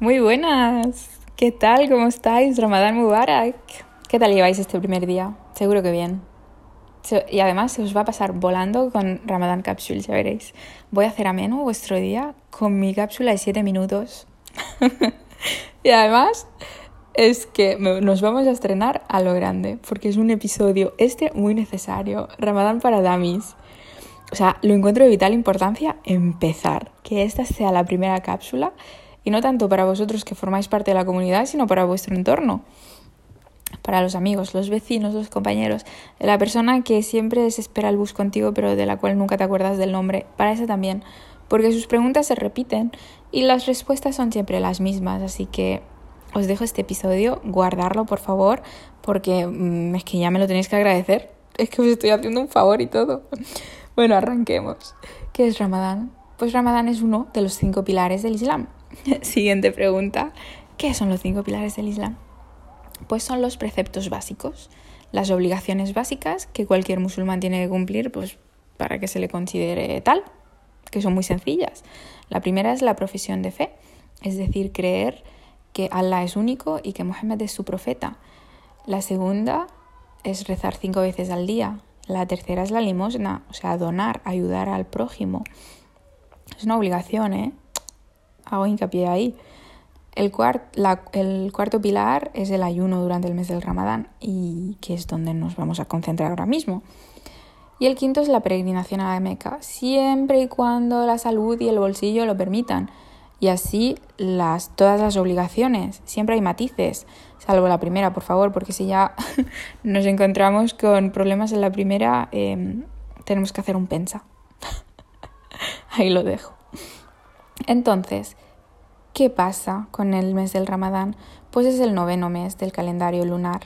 Muy buenas. ¿Qué tal? ¿Cómo estáis? Ramadán Mubarak. ¿Qué tal lleváis este primer día? Seguro que bien. Y además se os va a pasar volando con Ramadán Capsule, ya veréis. Voy a hacer ameno vuestro día con mi cápsula de 7 minutos. y además es que nos vamos a estrenar a lo grande, porque es un episodio este muy necesario. Ramadán para Damis. O sea, lo encuentro de vital importancia empezar, que esta sea la primera cápsula y no tanto para vosotros que formáis parte de la comunidad, sino para vuestro entorno, para los amigos, los vecinos, los compañeros, la persona que siempre se espera el bus contigo pero de la cual nunca te acuerdas del nombre, para esa también, porque sus preguntas se repiten y las respuestas son siempre las mismas, así que os dejo este episodio, guardarlo por favor, porque mm, es que ya me lo tenéis que agradecer, es que os estoy haciendo un favor y todo. Bueno, arranquemos. ¿Qué es Ramadán? Pues Ramadán es uno de los cinco pilares del Islam. Siguiente pregunta. ¿Qué son los cinco pilares del Islam? Pues son los preceptos básicos, las obligaciones básicas que cualquier musulmán tiene que cumplir pues, para que se le considere tal, que son muy sencillas. La primera es la profesión de fe, es decir, creer que Allah es único y que Mohammed es su profeta. La segunda es rezar cinco veces al día. La tercera es la limosna, o sea, donar, ayudar al prójimo. Es una obligación, ¿eh? Hago hincapié ahí. El, el cuarto pilar es el ayuno durante el mes del Ramadán y que es donde nos vamos a concentrar ahora mismo. Y el quinto es la peregrinación a la Meca, siempre y cuando la salud y el bolsillo lo permitan. Y así las, todas las obligaciones, siempre hay matices, salvo la primera, por favor, porque si ya nos encontramos con problemas en la primera, em, tenemos que hacer un pensa. Ahí lo dejo. Entonces, ¿qué pasa con el mes del Ramadán? Pues es el noveno mes del calendario lunar,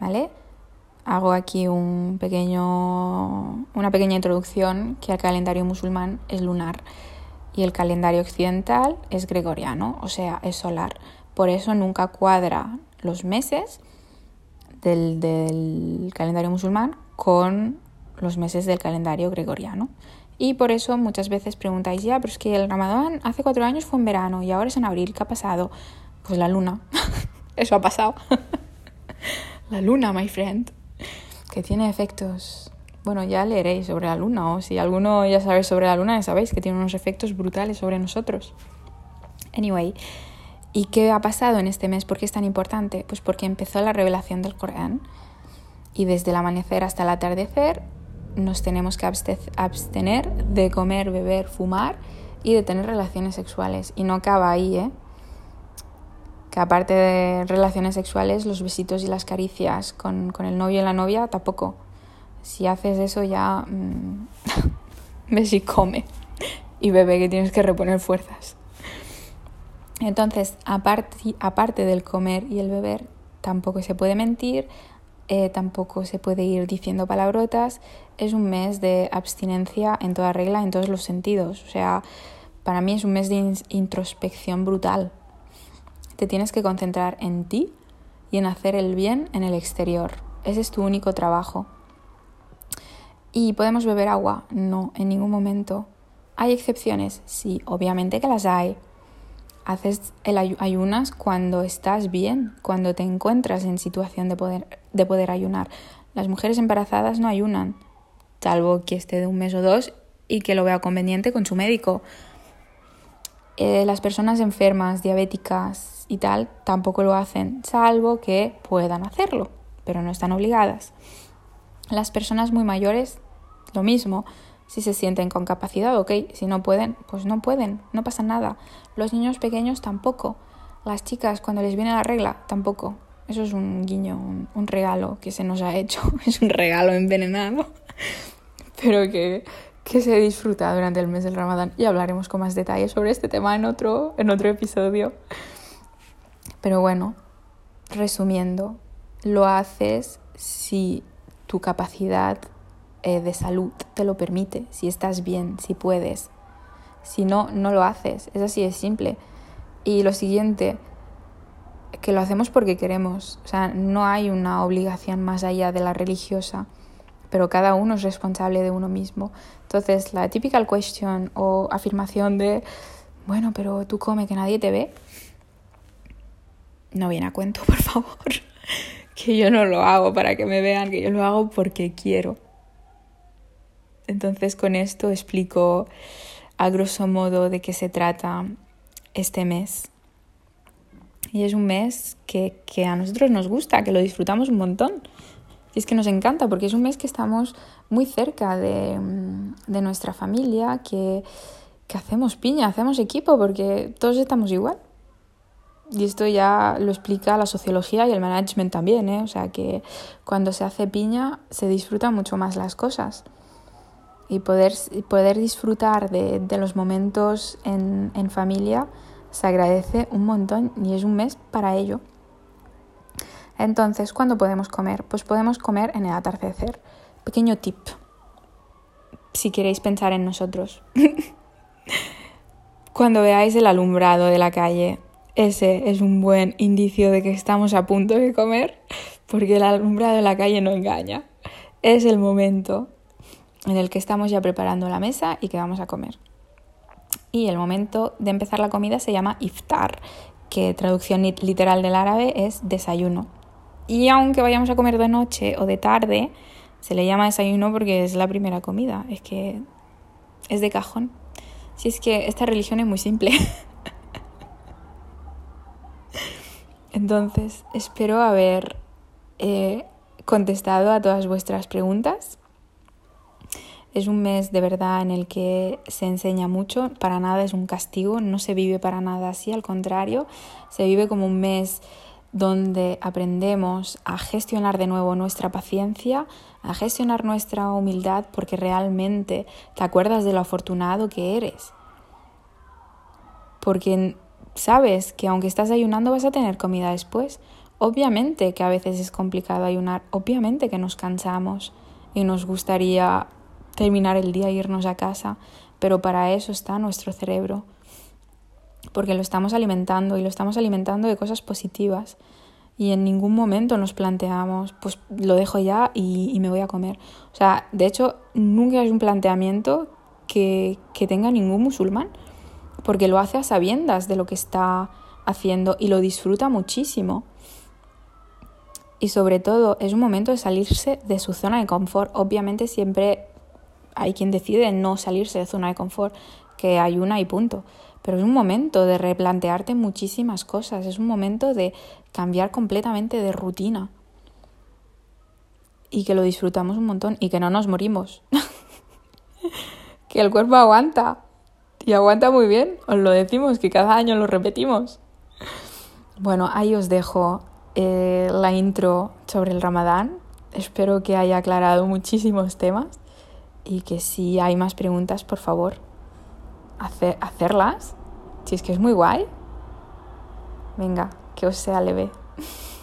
¿vale? Hago aquí un pequeño, una pequeña introducción que el calendario musulmán es lunar y el calendario occidental es gregoriano, o sea, es solar. Por eso nunca cuadra los meses del, del calendario musulmán con los meses del calendario gregoriano. Y por eso muchas veces preguntáis, ya, pero es que el Ramadán hace cuatro años fue en verano y ahora es en abril, ¿qué ha pasado? Pues la luna. eso ha pasado. la luna, my friend. Que tiene efectos. Bueno, ya leeréis sobre la luna, o si alguno ya sabe sobre la luna, ya sabéis que tiene unos efectos brutales sobre nosotros. Anyway, ¿y qué ha pasado en este mes? ¿Por qué es tan importante? Pues porque empezó la revelación del Corán y desde el amanecer hasta el atardecer nos tenemos que abstener de comer, beber, fumar y de tener relaciones sexuales. Y no acaba ahí, ¿eh? Que aparte de relaciones sexuales, los besitos y las caricias con, el novio y la novia tampoco. Si haces eso ya mmm, ves y come. Y bebe que tienes que reponer fuerzas. Entonces, aparte, aparte del comer y el beber, tampoco se puede mentir, eh, tampoco se puede ir diciendo palabrotas. Es un mes de abstinencia en toda regla, en todos los sentidos. O sea, para mí es un mes de introspección brutal. Te tienes que concentrar en ti y en hacer el bien en el exterior. Ese es tu único trabajo. ¿Y podemos beber agua? No, en ningún momento. ¿Hay excepciones? Sí, obviamente que las hay haces el ayunas cuando estás bien, cuando te encuentras en situación de poder, de poder ayunar. Las mujeres embarazadas no ayunan, salvo que esté de un mes o dos y que lo vea conveniente con su médico. Eh, las personas enfermas, diabéticas y tal, tampoco lo hacen, salvo que puedan hacerlo, pero no están obligadas. Las personas muy mayores, lo mismo. Si se sienten con capacidad, ok. Si no pueden, pues no pueden, no pasa nada. Los niños pequeños tampoco. Las chicas, cuando les viene la regla, tampoco. Eso es un guiño, un, regalo que se nos ha hecho. Es un regalo envenenado, pero que, que se disfruta durante el mes del Ramadán. Y hablaremos con más detalles sobre este tema en otro, en otro episodio. Pero bueno, resumiendo, lo haces si tu capacidad eh, de salud te lo permite, si estás bien, si puedes. Si no, no lo haces. Es así de simple. Y lo siguiente, que lo hacemos porque queremos. O sea, no hay una obligación más allá de la religiosa, pero cada uno es responsable de uno mismo. Entonces, la typical question o afirmación de, bueno, pero tú come que nadie te ve, no viene a cuento, por favor. que yo no lo hago para que me vean, que yo lo hago porque quiero. Entonces con esto explico a grosso modo de qué se trata este mes. Y es un mes que, que, a nosotros nos gusta, que lo disfrutamos un montón. Y es que nos encanta porque es un mes que estamos muy cerca de, de nuestra familia, que, que hacemos piña, hacemos equipo porque todos estamos igual. Y esto ya lo explica la sociología y el management también, ¿eh? O sea que cuando se hace piña se disfrutan mucho más las cosas. Y poder, poder disfrutar de, de los momentos en, en familia se agradece un montón y es un mes para ello. Entonces, ¿cuándo podemos comer? Pues podemos comer en el atardecer. Pequeño tip, si queréis pensar en nosotros. Cuando veáis el alumbrado de la calle, ese es un buen indicio de que estamos a punto de comer, porque el alumbrado de la calle no engaña. Es el momento en el que estamos ya preparando la mesa y que vamos a comer. Y el momento de empezar la comida se llama iftar, que traducción literal del árabe es desayuno. Y aunque vayamos a comer de noche o de tarde, se le llama desayuno porque es la primera comida. Es que es de cajón. Si es que esta religión es muy simple. Entonces, espero haber eh, contestado a todas vuestras preguntas. Es un mes de verdad en el que se enseña mucho, para nada es un castigo, no se vive para nada así, al contrario, se vive como un mes donde aprendemos a gestionar de nuevo nuestra paciencia, a gestionar nuestra humildad, porque realmente te acuerdas de lo afortunado que eres. Porque sabes que aunque estás ayunando vas a tener comida después. Obviamente que a veces es complicado ayunar, obviamente que nos cansamos y nos gustaría terminar el día e irnos a casa, pero para eso está nuestro cerebro, porque lo estamos alimentando y lo estamos alimentando de cosas positivas y en ningún momento nos planteamos, pues lo dejo ya y, me voy a comer. O sea, de hecho, nunca es un planteamiento que, que tenga ningún musulmán porque lo hace a sabiendas de lo que está haciendo y lo disfruta muchísimo. Y sobre todo es un momento de salirse de su zona de confort. Obviamente siempre hay quien decide no salirse de zona de confort, que hay una y punto. Pero es un momento de replantearte muchísimas cosas, es un momento de cambiar completamente de rutina. Y que lo disfrutamos un montón y que no nos morimos. que el cuerpo aguanta. Y aguanta muy bien, os lo decimos, que cada año lo repetimos. Bueno, ahí os dejo eh, la intro sobre el ramadán. Espero que haya aclarado muchísimos temas y que si hay más preguntas, por favor, hacerlas. Si es que es muy guay. Venga, que os sea leve.